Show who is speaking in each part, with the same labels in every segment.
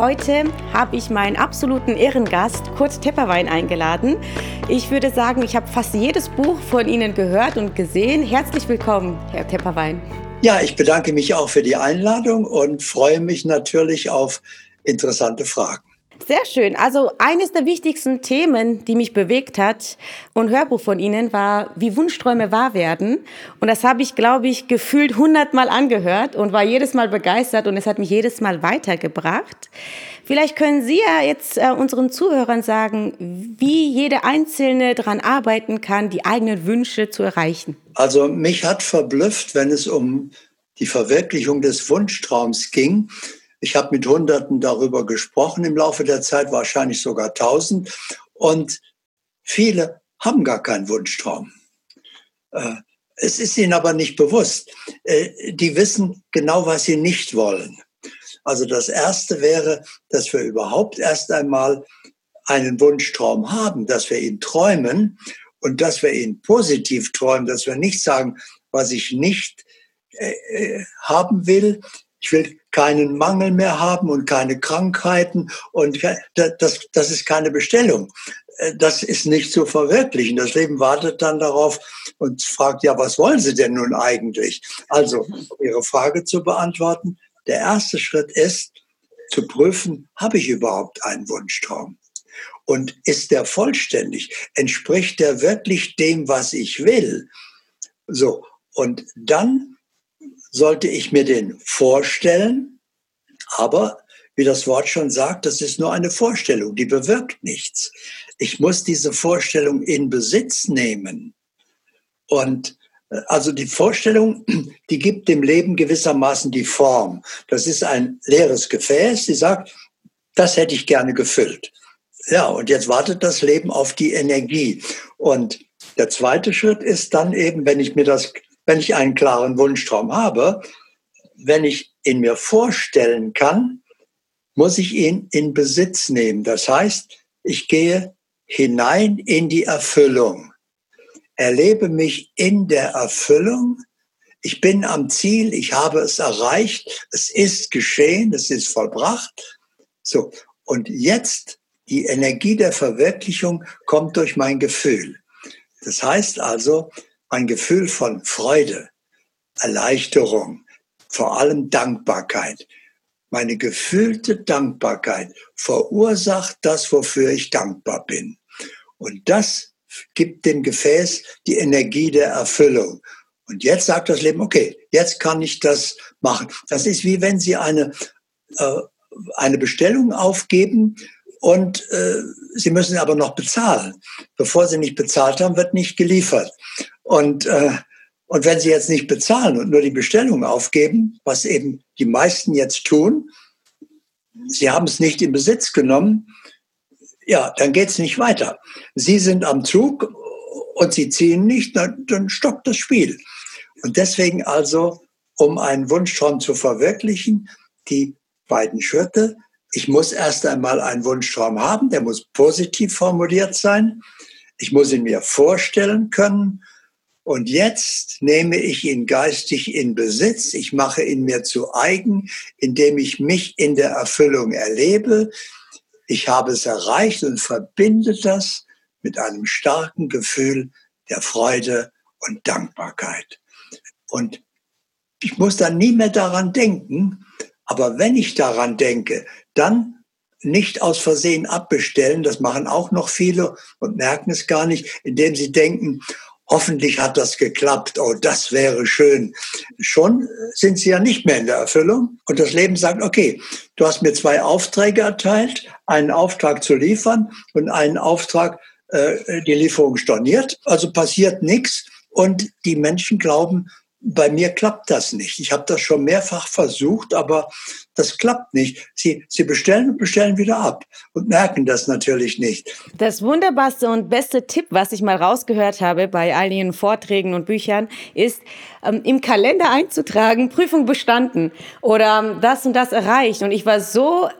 Speaker 1: Heute habe ich meinen absoluten Ehrengast Kurt Tepperwein eingeladen. Ich würde sagen, ich habe fast jedes Buch von Ihnen gehört und gesehen. Herzlich willkommen, Herr Tepperwein.
Speaker 2: Ja, ich bedanke mich auch für die Einladung und freue mich natürlich auf interessante Fragen.
Speaker 1: Sehr schön. Also eines der wichtigsten Themen, die mich bewegt hat und Hörbuch von Ihnen war, wie Wunschträume wahr werden. Und das habe ich, glaube ich, gefühlt hundertmal angehört und war jedes Mal begeistert und es hat mich jedes Mal weitergebracht. Vielleicht können Sie ja jetzt äh, unseren Zuhörern sagen, wie jede Einzelne daran arbeiten kann, die eigenen Wünsche zu erreichen.
Speaker 2: Also mich hat verblüfft, wenn es um die Verwirklichung des Wunschtraums ging, ich habe mit Hunderten darüber gesprochen im Laufe der Zeit, wahrscheinlich sogar tausend. Und viele haben gar keinen Wunschtraum. Äh, es ist ihnen aber nicht bewusst. Äh, die wissen genau, was sie nicht wollen. Also das Erste wäre, dass wir überhaupt erst einmal einen Wunschtraum haben, dass wir ihn träumen und dass wir ihn positiv träumen, dass wir nicht sagen, was ich nicht äh, haben will, ich will keinen Mangel mehr haben und keine Krankheiten und das, das ist keine Bestellung. Äh, das ist nicht zu verwirklichen. Das Leben wartet dann darauf und fragt, ja, was wollen Sie denn nun eigentlich? Also, um Ihre Frage zu beantworten, der erste Schritt ist, zu prüfen, habe ich überhaupt einen Wunschtraum? Und ist der vollständig? Entspricht der wirklich dem, was ich will? So. Und dann sollte ich mir den vorstellen, aber wie das Wort schon sagt, das ist nur eine Vorstellung, die bewirkt nichts. Ich muss diese Vorstellung in Besitz nehmen. Und äh, also die Vorstellung, die gibt dem Leben gewissermaßen die Form. Das ist ein leeres Gefäß, die sagt, das hätte ich gerne gefüllt. Ja, und jetzt wartet das Leben auf die Energie. Und der zweite Schritt ist dann eben, wenn ich mir das wenn ich einen klaren Wunschtraum habe, wenn ich ihn mir vorstellen kann, muss ich ihn in Besitz nehmen. Das heißt, ich gehe hinein in die Erfüllung, erlebe mich in der Erfüllung. Ich bin am Ziel, ich habe es erreicht, es ist geschehen, es ist vollbracht. So, und jetzt die Energie der Verwirklichung kommt durch mein Gefühl. Das heißt also, ein Gefühl von Freude, Erleichterung, vor allem Dankbarkeit. Meine gefühlte Dankbarkeit verursacht das, wofür ich dankbar bin. Und das gibt dem Gefäß die Energie der Erfüllung. Und jetzt sagt das Leben, okay, jetzt kann ich das machen. Das ist wie wenn Sie eine, äh, eine Bestellung aufgeben und äh, Sie müssen aber noch bezahlen. Bevor Sie nicht bezahlt haben, wird nicht geliefert. Und, äh, und wenn Sie jetzt nicht bezahlen und nur die Bestellung aufgeben, was eben die meisten jetzt tun, Sie haben es nicht in Besitz genommen, ja, dann geht es nicht weiter. Sie sind am Zug und Sie ziehen nicht, dann, dann stockt das Spiel. Und deswegen also, um einen Wunschtraum zu verwirklichen, die beiden Schritte. Ich muss erst einmal einen Wunschtraum haben, der muss positiv formuliert sein. Ich muss ihn mir vorstellen können und jetzt nehme ich ihn geistig in Besitz, ich mache ihn mir zu eigen, indem ich mich in der Erfüllung erlebe. Ich habe es erreicht und verbinde das mit einem starken Gefühl der Freude und Dankbarkeit. Und ich muss dann nie mehr daran denken, aber wenn ich daran denke, dann nicht aus Versehen abbestellen, das machen auch noch viele und merken es gar nicht, indem sie denken, hoffentlich hat das geklappt, oh, das wäre schön. Schon sind sie ja nicht mehr in der Erfüllung. Und das Leben sagt, okay, du hast mir zwei Aufträge erteilt, einen Auftrag zu liefern und einen Auftrag, äh, die Lieferung storniert. Also passiert nichts. Und die Menschen glauben, bei mir klappt das nicht. Ich habe das schon mehrfach versucht, aber das klappt nicht. Sie, sie bestellen und bestellen wieder ab und merken das natürlich nicht.
Speaker 1: Das wunderbarste und beste Tipp, was ich mal rausgehört habe bei all Ihren Vorträgen und Büchern, ist, ähm, im Kalender einzutragen, Prüfung bestanden oder ähm, das und das erreicht. Und ich war so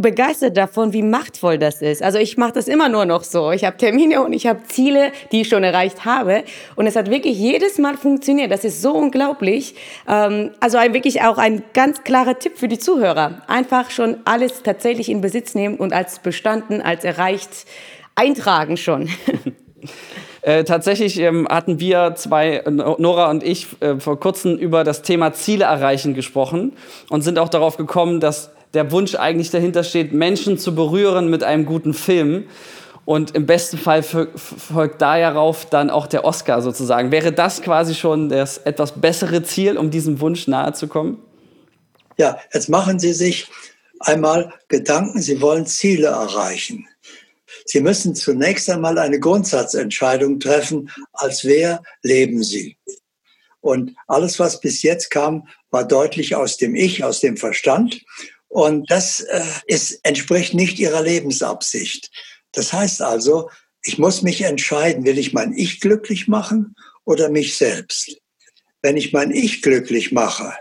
Speaker 1: begeistert davon, wie machtvoll das ist. Also ich mache das immer nur noch so. Ich habe Termine und ich habe Ziele, die ich schon erreicht habe. Und es hat wirklich jedes Mal funktioniert. Das ist so unglaublich. Ähm, also ein, wirklich auch ein ganz klarer Tipp für die Zuhörer. Einfach schon alles tatsächlich in Besitz nehmen und als bestanden, als erreicht eintragen schon.
Speaker 3: Äh, tatsächlich ähm, hatten wir zwei, Nora und ich, äh, vor kurzem über das Thema Ziele erreichen gesprochen und sind auch darauf gekommen, dass der Wunsch eigentlich dahinter steht, Menschen zu berühren mit einem guten Film. Und im besten Fall folgt darauf dann auch der Oscar sozusagen. Wäre das quasi schon das etwas bessere Ziel, um diesem Wunsch nahe zu kommen?
Speaker 2: Ja, jetzt machen Sie sich einmal Gedanken, Sie wollen Ziele erreichen. Sie müssen zunächst einmal eine Grundsatzentscheidung treffen, als wer leben Sie. Und alles, was bis jetzt kam, war deutlich aus dem Ich, aus dem Verstand. Und das äh, ist, entspricht nicht ihrer Lebensabsicht. Das heißt also, ich muss mich entscheiden, will ich mein Ich glücklich machen oder mich selbst? Wenn ich mein Ich glücklich mache,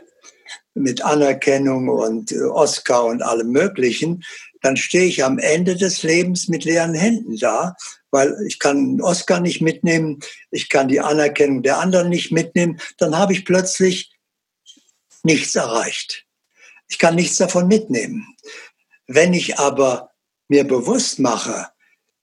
Speaker 2: mit Anerkennung und äh, Oscar und allem Möglichen, dann stehe ich am Ende des Lebens mit leeren Händen da, weil ich kann Oscar nicht mitnehmen, ich kann die Anerkennung der anderen nicht mitnehmen, dann habe ich plötzlich nichts erreicht. Ich kann nichts davon mitnehmen. Wenn ich aber mir bewusst mache,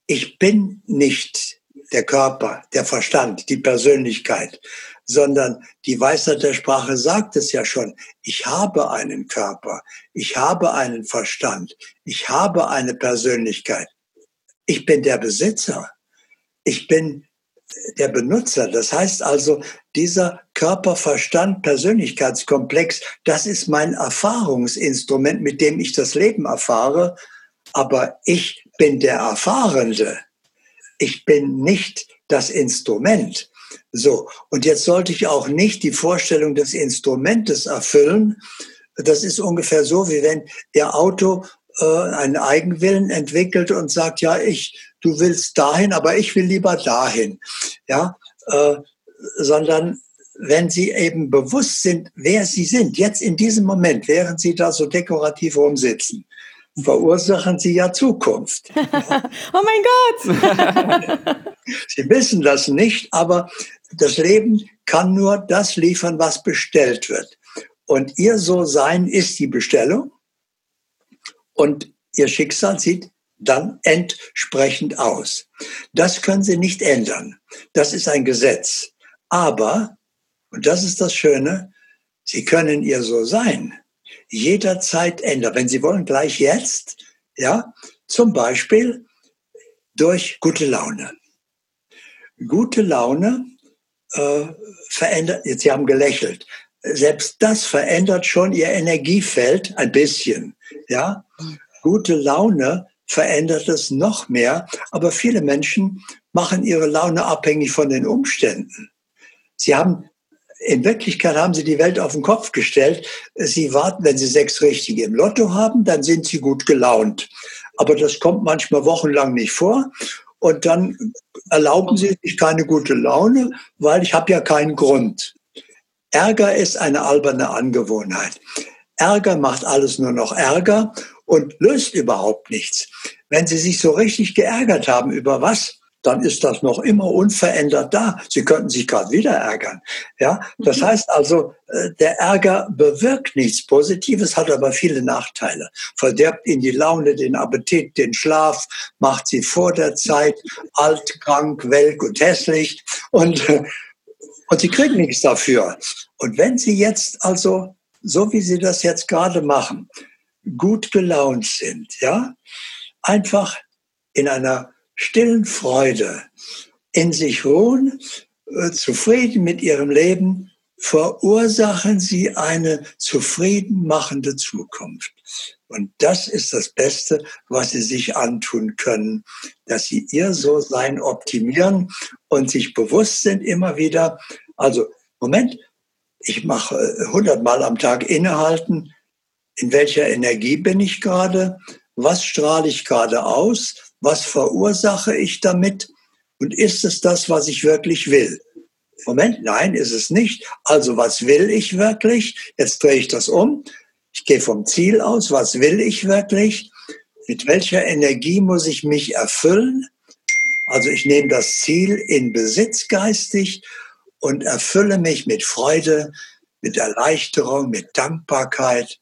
Speaker 2: ich bin nicht der Körper, der Verstand, die Persönlichkeit, sondern die Weisheit der Sprache sagt es ja schon. Ich habe einen Körper, ich habe einen Verstand, ich habe eine Persönlichkeit. Ich bin der Besitzer. Ich bin der Benutzer. Das heißt also, dieser Körper-Verstand-Persönlichkeitskomplex, das ist mein Erfahrungsinstrument, mit dem ich das Leben erfahre. Aber ich bin der Erfahrende. Ich bin nicht das Instrument. So, und jetzt sollte ich auch nicht die Vorstellung des Instrumentes erfüllen. Das ist ungefähr so, wie wenn Ihr Auto äh, einen Eigenwillen entwickelt und sagt, ja, ich, du willst dahin, aber ich will lieber dahin. Ja, äh, sondern wenn Sie eben bewusst sind, wer Sie sind, jetzt in diesem Moment, während Sie da so dekorativ rumsitzen, verursachen Sie ja Zukunft.
Speaker 1: oh mein Gott!
Speaker 2: Sie wissen das nicht, aber das Leben kann nur das liefern, was bestellt wird. Und Ihr So-Sein ist die Bestellung und Ihr Schicksal sieht dann entsprechend aus. Das können Sie nicht ändern. Das ist ein Gesetz. Aber, und das ist das Schöne, Sie können ihr so sein. Jederzeit ändern. Wenn Sie wollen, gleich jetzt, ja, zum Beispiel durch gute Laune. Gute Laune äh, verändert, jetzt Sie haben gelächelt, selbst das verändert schon Ihr Energiefeld ein bisschen, ja. Gute Laune verändert es noch mehr. Aber viele Menschen machen ihre Laune abhängig von den Umständen. Sie haben in Wirklichkeit haben sie die Welt auf den Kopf gestellt. Sie warten, wenn sie sechs Richtige im Lotto haben, dann sind sie gut gelaunt. Aber das kommt manchmal wochenlang nicht vor. Und dann erlauben sie sich keine gute Laune, weil ich habe ja keinen Grund. Ärger ist eine alberne Angewohnheit. Ärger macht alles nur noch Ärger und löst überhaupt nichts. Wenn Sie sich so richtig geärgert haben über was, dann ist das noch immer unverändert da. Sie könnten sich gerade wieder ärgern. Ja, das mhm. heißt also, äh, der Ärger bewirkt nichts Positives, hat aber viele Nachteile. Verderbt Ihnen die Laune, den Appetit, den Schlaf, macht Sie vor der Zeit alt, krank, welk und hässlich und, und Sie kriegen nichts dafür. Und wenn Sie jetzt also, so wie Sie das jetzt gerade machen, gut gelaunt sind, ja, einfach in einer stillen Freude, in sich ruhen, äh, zufrieden mit ihrem Leben, verursachen sie eine zufrieden machende Zukunft. Und das ist das Beste, was sie sich antun können, dass sie ihr So-Sein optimieren und sich bewusst sind immer wieder, also Moment, ich mache hundertmal am Tag innehalten, in welcher Energie bin ich gerade, was strahle ich gerade aus, was verursache ich damit und ist es das, was ich wirklich will? Moment, nein, ist es nicht. Also was will ich wirklich? Jetzt drehe ich das um. Ich gehe vom Ziel aus, was will ich wirklich? Mit welcher Energie muss ich mich erfüllen? Also ich nehme das Ziel in Besitz geistig und erfülle mich mit Freude, mit Erleichterung, mit Dankbarkeit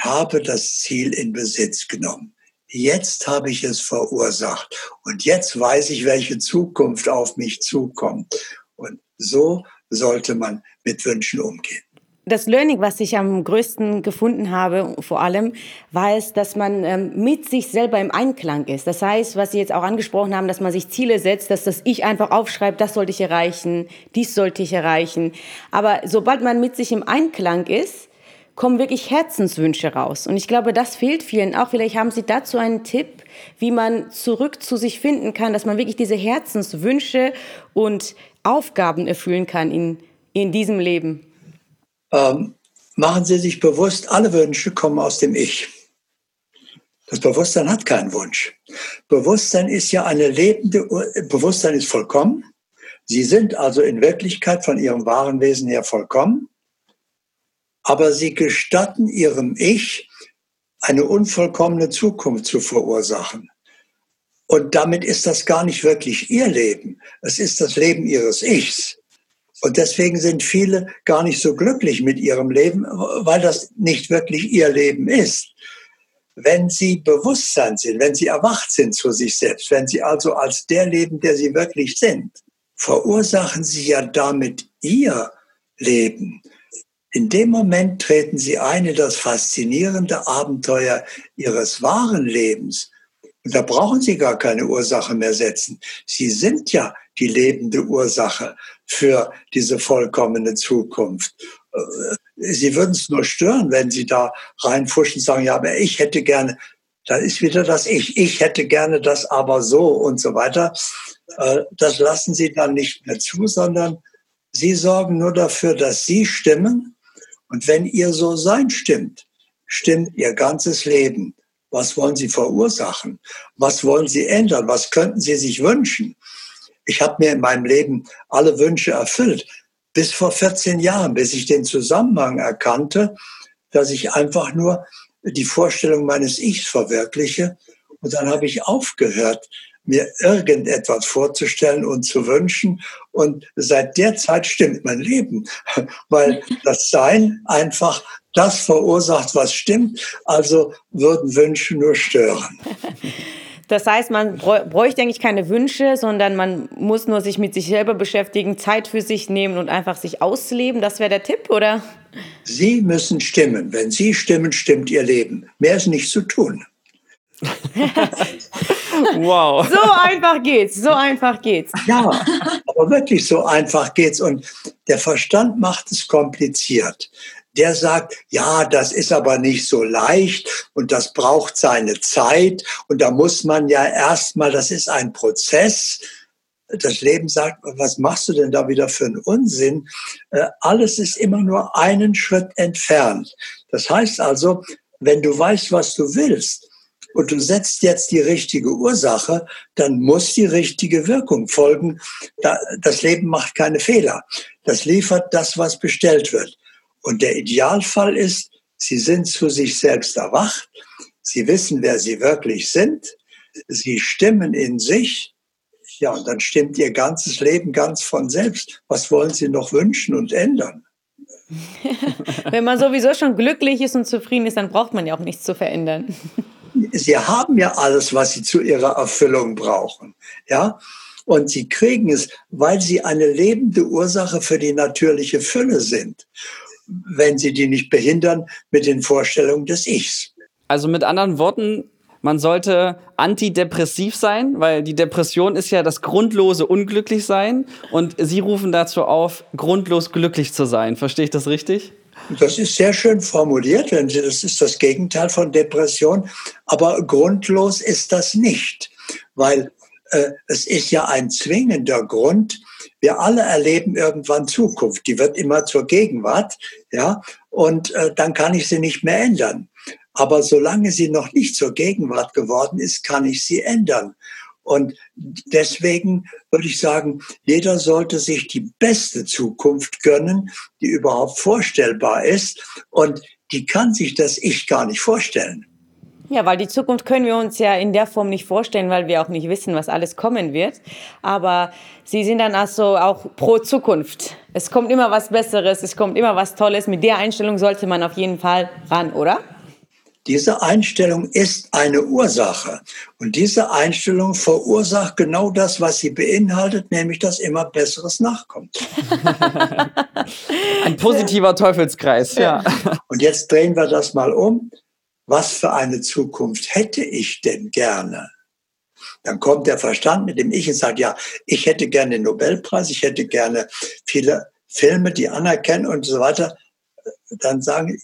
Speaker 2: habe das Ziel in Besitz genommen. Jetzt habe ich es verursacht und jetzt weiß ich, welche Zukunft auf mich zukommt. Und so sollte man mit Wünschen umgehen
Speaker 1: das Learning, was ich am größten gefunden habe, vor allem, war es, dass man ähm, mit sich selber im Einklang ist. Das heißt, was Sie jetzt auch angesprochen haben, dass man sich Ziele setzt, dass das Ich einfach aufschreibt, das sollte ich erreichen, dies sollte ich erreichen. Aber sobald man mit sich im Einklang ist, kommen wirklich Herzenswünsche raus. Und ich glaube, das fehlt vielen auch. Vielleicht haben Sie dazu einen Tipp, wie man zurück zu sich finden kann, dass man wirklich diese Herzenswünsche und Aufgaben erfüllen kann in, in diesem Leben
Speaker 2: ähm, machen Sie sich bewusst, alle Wünsche kommen aus dem Ich. Das Bewusstsein hat keinen Wunsch. Bewusstsein ist ja eine lebende, Bewusstsein ist vollkommen. Sie sind also in Wirklichkeit von ihrem wahren Wesen her vollkommen. Aber sie gestatten ihrem Ich, eine unvollkommene Zukunft zu verursachen. Und damit ist das gar nicht wirklich ihr Leben. Es ist das Leben ihres Ichs. Und deswegen sind viele gar nicht so glücklich mit ihrem Leben, weil das nicht wirklich ihr Leben ist. Wenn sie Bewusstsein sind, wenn sie erwacht sind zu sich selbst, wenn sie also als der leben, der sie wirklich sind, verursachen sie ja damit ihr Leben. In dem Moment treten sie ein in das faszinierende Abenteuer ihres wahren Lebens. Und da brauchen sie gar keine Ursache mehr setzen. Sie sind ja die lebende Ursache für diese vollkommene Zukunft. Äh, sie würden es nur stören, wenn Sie da reinfuschen und sagen, ja, aber ich hätte gerne, da ist wieder das Ich, ich hätte gerne das aber so und so weiter. Äh, das lassen Sie dann nicht mehr zu, sondern Sie sorgen nur dafür, dass Sie stimmen. Und wenn Ihr So-Sein stimmt, stimmt Ihr ganzes Leben. Was wollen Sie verursachen? Was wollen Sie ändern? Was könnten Sie sich wünschen? Ich habe mir in meinem Leben alle Wünsche erfüllt. Bis vor 14 Jahren, bis ich den Zusammenhang erkannte, dass ich einfach nur die Vorstellung meines Ichs verwirkliche. Und dann habe ich aufgehört, mir irgendetwas vorzustellen und zu wünschen. Und seit der Zeit stimmt mein Leben, weil das Sein einfach das verursacht, was stimmt. Also würden Wünsche nur stören.
Speaker 1: Das heißt, man bräuchte eigentlich keine Wünsche, sondern man muss nur sich mit sich selber beschäftigen, Zeit für sich nehmen und einfach sich ausleben. Das wäre der Tipp, oder?
Speaker 2: Sie müssen stimmen. Wenn Sie stimmen, stimmt Ihr Leben. Mehr ist nicht zu tun.
Speaker 1: wow. So einfach geht's, so einfach geht's.
Speaker 2: Ja, aber wirklich so einfach geht's. Und der Verstand macht es kompliziert der sagt, ja, das ist aber nicht so leicht und das braucht seine Zeit und da muss man ja erstmal, das ist ein Prozess. Das Leben sagt, was machst du denn da wieder für einen Unsinn? Äh, alles ist immer nur einen Schritt entfernt. Das heißt also, wenn du weißt, was du willst, und du setzt jetzt die richtige Ursache, dann muss die richtige Wirkung folgen. Das Leben macht keine Fehler. Das liefert das, was bestellt wird. Und der Idealfall ist, sie sind zu sich selbst erwacht, sie wissen, wer sie wirklich sind, sie stimmen in sich, ja, und dann stimmt ihr ganzes Leben ganz von selbst. Was wollen sie noch wünschen und ändern?
Speaker 1: Wenn man sowieso schon glücklich ist und zufrieden ist, dann braucht man ja auch nichts zu verändern.
Speaker 2: Sie haben ja alles, was sie zu ihrer Erfüllung brauchen. Ja, und sie kriegen es, weil sie eine lebende Ursache für die natürliche Fülle sind wenn sie die nicht behindern mit den Vorstellungen des Ichs.
Speaker 3: Also mit anderen Worten, man sollte antidepressiv sein, weil die Depression ist ja das grundlose Unglücklichsein und Sie rufen dazu auf, grundlos glücklich zu sein. Verstehe ich das richtig?
Speaker 2: Das ist sehr schön formuliert, wenn Sie, das ist das Gegenteil von Depression, aber grundlos ist das nicht, weil äh, es ist ja ein zwingender Grund, wir alle erleben irgendwann Zukunft. Die wird immer zur Gegenwart, ja, und äh, dann kann ich sie nicht mehr ändern. Aber solange sie noch nicht zur Gegenwart geworden ist, kann ich sie ändern. Und deswegen würde ich sagen, jeder sollte sich die beste Zukunft gönnen, die überhaupt vorstellbar ist. Und die kann sich das Ich gar nicht vorstellen.
Speaker 1: Ja, weil die Zukunft können wir uns ja in der Form nicht vorstellen, weil wir auch nicht wissen, was alles kommen wird. Aber Sie sind dann also auch pro Zukunft. Es kommt immer was Besseres, es kommt immer was Tolles. Mit der Einstellung sollte man auf jeden Fall ran, oder?
Speaker 2: Diese Einstellung ist eine Ursache. Und diese Einstellung verursacht genau das, was sie beinhaltet, nämlich dass immer Besseres nachkommt.
Speaker 3: Ein positiver Teufelskreis, ja.
Speaker 2: Und jetzt drehen wir das mal um. Was für eine Zukunft hätte ich denn gerne? Dann kommt der Verstand mit dem Ich und sagt, ja, ich hätte gerne den Nobelpreis, ich hätte gerne viele Filme, die anerkennen und so weiter. Dann sagen,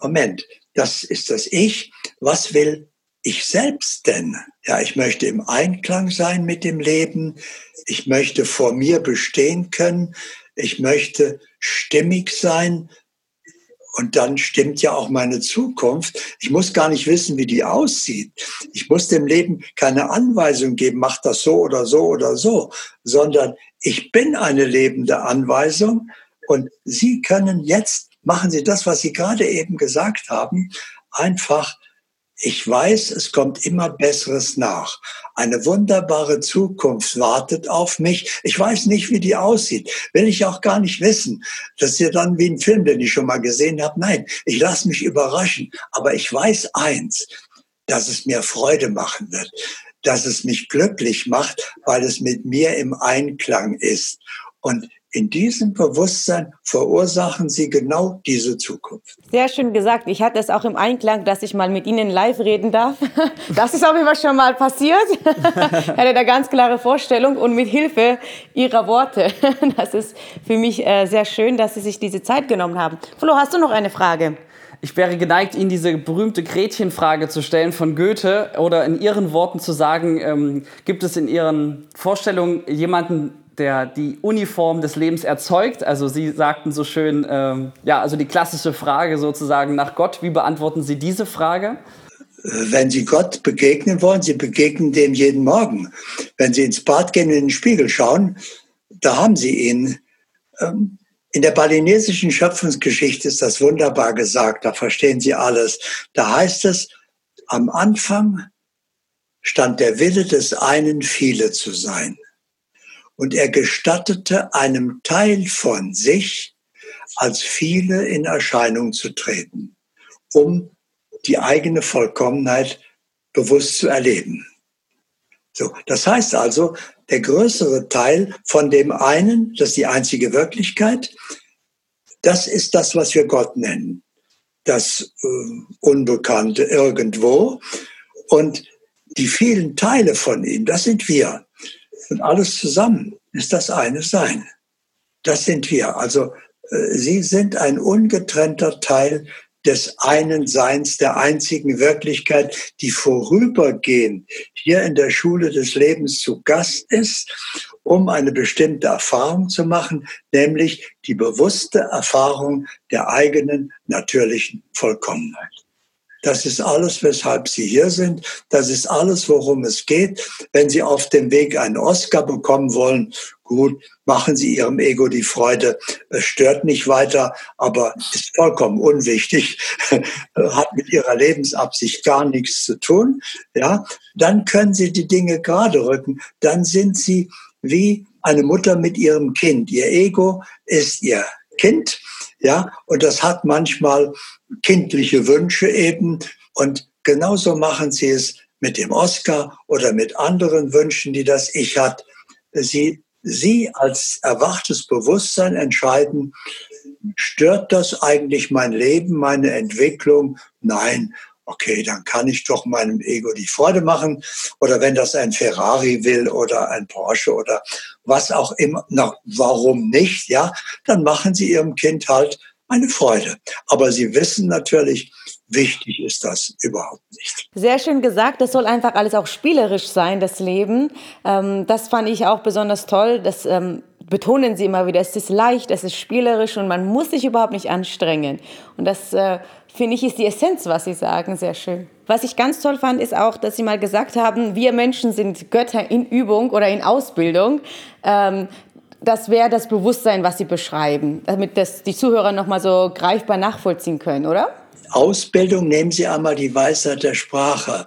Speaker 2: Moment, das ist das Ich. Was will ich selbst denn? Ja, ich möchte im Einklang sein mit dem Leben. Ich möchte vor mir bestehen können. Ich möchte stimmig sein. Und dann stimmt ja auch meine Zukunft. Ich muss gar nicht wissen, wie die aussieht. Ich muss dem Leben keine Anweisung geben, mach das so oder so oder so, sondern ich bin eine lebende Anweisung und Sie können jetzt machen Sie das, was Sie gerade eben gesagt haben, einfach, ich weiß, es kommt immer Besseres nach. Eine wunderbare Zukunft wartet auf mich. Ich weiß nicht, wie die aussieht. Will ich auch gar nicht wissen. Das ist ja dann wie ein Film, den ich schon mal gesehen habe. Nein, ich lasse mich überraschen. Aber ich weiß eins, dass es mir Freude machen wird dass es mich glücklich macht, weil es mit mir im Einklang ist. Und in diesem Bewusstsein verursachen sie genau diese Zukunft.
Speaker 1: Sehr schön gesagt. Ich hatte es auch im Einklang, dass ich mal mit Ihnen live reden darf. Das ist auch immer schon mal passiert. Ich hatte da ganz klare Vorstellung und mit Hilfe Ihrer Worte. Das ist für mich äh, sehr schön, dass Sie sich diese Zeit genommen haben. Flo, hast du noch eine Frage?
Speaker 3: Ich wäre geneigt, Ihnen diese berühmte Gretchenfrage zu stellen von Goethe oder in Ihren Worten zu sagen, ähm, gibt es in Ihren Vorstellungen jemanden, der die Uniform des Lebens erzeugt. Also Sie sagten so schön, ähm, ja, also die klassische Frage sozusagen nach Gott. Wie beantworten Sie diese Frage?
Speaker 2: Wenn Sie Gott begegnen wollen, Sie begegnen dem jeden Morgen. Wenn Sie ins Bad gehen und in den Spiegel schauen, da haben Sie ihn. Ähm, in der balinesischen Schöpfungsgeschichte ist das wunderbar gesagt, da verstehen Sie alles. Da heißt es, am Anfang stand der Wille des einen, viele zu sein und er gestattete einem Teil von sich als viele in Erscheinung zu treten, um die eigene Vollkommenheit bewusst zu erleben. So, das heißt also, der größere Teil von dem einen, das ist die einzige Wirklichkeit, das ist das, was wir Gott nennen, das äh, Unbekannte irgendwo. Und die vielen Teile von ihm, das sind wir. Und alles zusammen ist das eine Sein. Das sind wir. Also äh, Sie sind ein ungetrennter Teil des einen Seins, der einzigen Wirklichkeit, die vorübergehend hier in der Schule des Lebens zu Gast ist, um eine bestimmte Erfahrung zu machen, nämlich die bewusste Erfahrung der eigenen natürlichen Vollkommenheit. Das ist alles, weshalb Sie hier sind. Das ist alles, worum es geht. Wenn Sie auf dem Weg einen Oscar bekommen wollen, gut, machen Sie Ihrem Ego die Freude. Es stört nicht weiter, aber ist vollkommen unwichtig, hat mit Ihrer Lebensabsicht gar nichts zu tun. Ja, dann können Sie die Dinge gerade rücken. Dann sind Sie wie eine Mutter mit ihrem Kind. Ihr Ego ist ihr Kind ja, und das hat manchmal kindliche Wünsche eben. Und genauso machen sie es mit dem Oscar oder mit anderen Wünschen, die das Ich hat. Sie, sie als erwachtes Bewusstsein entscheiden, stört das eigentlich mein Leben, meine Entwicklung? Nein, okay, dann kann ich doch meinem Ego die Freude machen. Oder wenn das ein Ferrari will oder ein Porsche oder was auch immer, na, warum nicht, ja, dann machen Sie Ihrem Kind halt eine Freude. Aber Sie wissen natürlich, wichtig ist das überhaupt nicht.
Speaker 1: Sehr schön gesagt, das soll einfach alles auch spielerisch sein, das Leben. Ähm, das fand ich auch besonders toll. Das ähm, betonen Sie immer wieder, es ist leicht, es ist spielerisch und man muss sich überhaupt nicht anstrengen. Und das äh, finde ich, ist die Essenz, was Sie sagen, sehr schön. Was ich ganz toll fand, ist auch, dass Sie mal gesagt haben, wir Menschen sind Götter in Übung oder in Ausbildung. Ähm, das wäre das Bewusstsein, was Sie beschreiben, damit das die Zuhörer nochmal so greifbar nachvollziehen können, oder?
Speaker 2: Ausbildung nehmen Sie einmal die Weisheit der Sprache.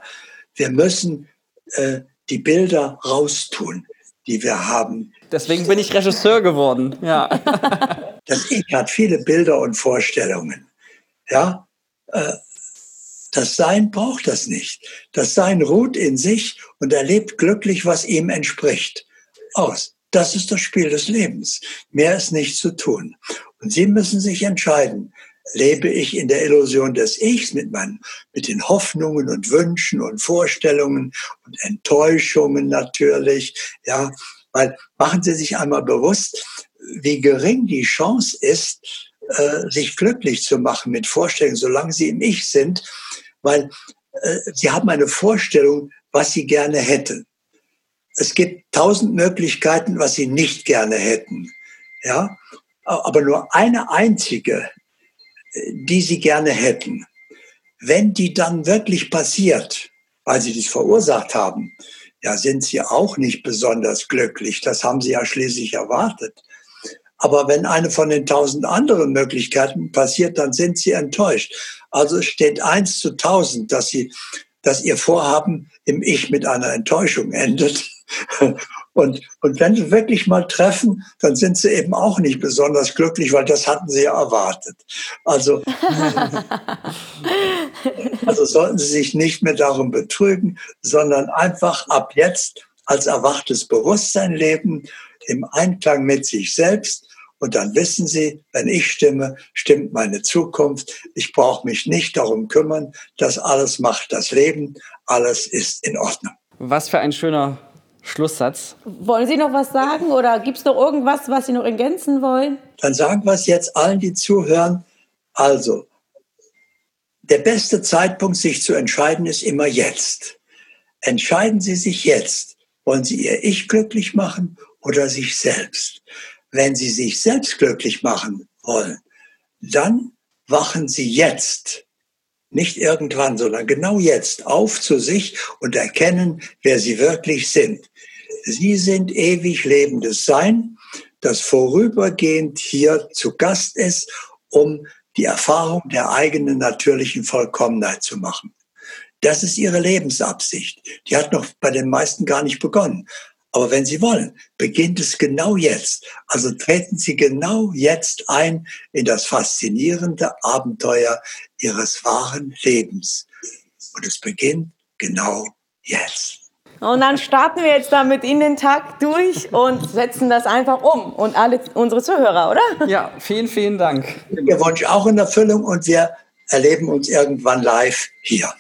Speaker 2: Wir müssen äh, die Bilder raustun, die wir haben.
Speaker 3: Deswegen bin ich Regisseur geworden. Ja.
Speaker 2: Das Ich hat viele Bilder und Vorstellungen. Ja, das Sein braucht das nicht. Das Sein ruht in sich und erlebt glücklich, was ihm entspricht. Aus. Das ist das Spiel des Lebens. Mehr ist nicht zu tun. Und Sie müssen sich entscheiden, lebe ich in der Illusion des Ichs mit meinen, mit den Hoffnungen und Wünschen und Vorstellungen und Enttäuschungen natürlich, ja, weil machen Sie sich einmal bewusst, wie gering die Chance ist, äh, sich glücklich zu machen mit Vorstellungen, solange Sie im Ich sind, weil äh, Sie haben eine Vorstellung, was Sie gerne hätten. Es gibt tausend Möglichkeiten, was Sie nicht gerne hätten, ja, aber nur eine einzige die sie gerne hätten. Wenn die dann wirklich passiert, weil sie das verursacht haben, ja, sind sie auch nicht besonders glücklich. Das haben sie ja schließlich erwartet. Aber wenn eine von den tausend anderen Möglichkeiten passiert, dann sind sie enttäuscht. Also es steht eins zu tausend, dass sie, dass ihr Vorhaben im Ich mit einer Enttäuschung endet. Und, und wenn sie wirklich mal treffen, dann sind sie eben auch nicht besonders glücklich, weil das hatten sie ja erwartet. Also, also sollten sie sich nicht mehr darum betrügen, sondern einfach ab jetzt als erwachtes Bewusstsein leben, im Einklang mit sich selbst. Und dann wissen Sie, wenn ich stimme, stimmt meine Zukunft. Ich brauche mich nicht darum kümmern. Das alles macht das Leben. Alles ist in Ordnung.
Speaker 3: Was für ein schöner Schlusssatz.
Speaker 1: Wollen Sie noch was sagen oder gibt es noch irgendwas, was Sie noch ergänzen wollen?
Speaker 2: Dann sagen wir es jetzt allen, die zuhören. Also, der beste Zeitpunkt, sich zu entscheiden, ist immer jetzt. Entscheiden Sie sich jetzt. Wollen Sie Ihr Ich glücklich machen oder sich selbst? Wenn Sie sich selbst glücklich machen wollen, dann wachen Sie jetzt nicht irgendwann, sondern genau jetzt auf zu sich und erkennen, wer sie wirklich sind. Sie sind ewig lebendes Sein, das vorübergehend hier zu Gast ist, um die Erfahrung der eigenen natürlichen Vollkommenheit zu machen. Das ist ihre Lebensabsicht. Die hat noch bei den meisten gar nicht begonnen. Aber wenn Sie wollen, beginnt es genau jetzt. Also treten Sie genau jetzt ein in das faszinierende Abenteuer Ihres wahren Lebens. Und es beginnt genau jetzt.
Speaker 1: Und dann starten wir jetzt damit in den Tag durch und setzen das einfach um. Und alle unsere Zuhörer, oder?
Speaker 3: Ja, vielen, vielen Dank.
Speaker 2: Ihr Wunsch auch in Erfüllung und wir erleben uns irgendwann live hier.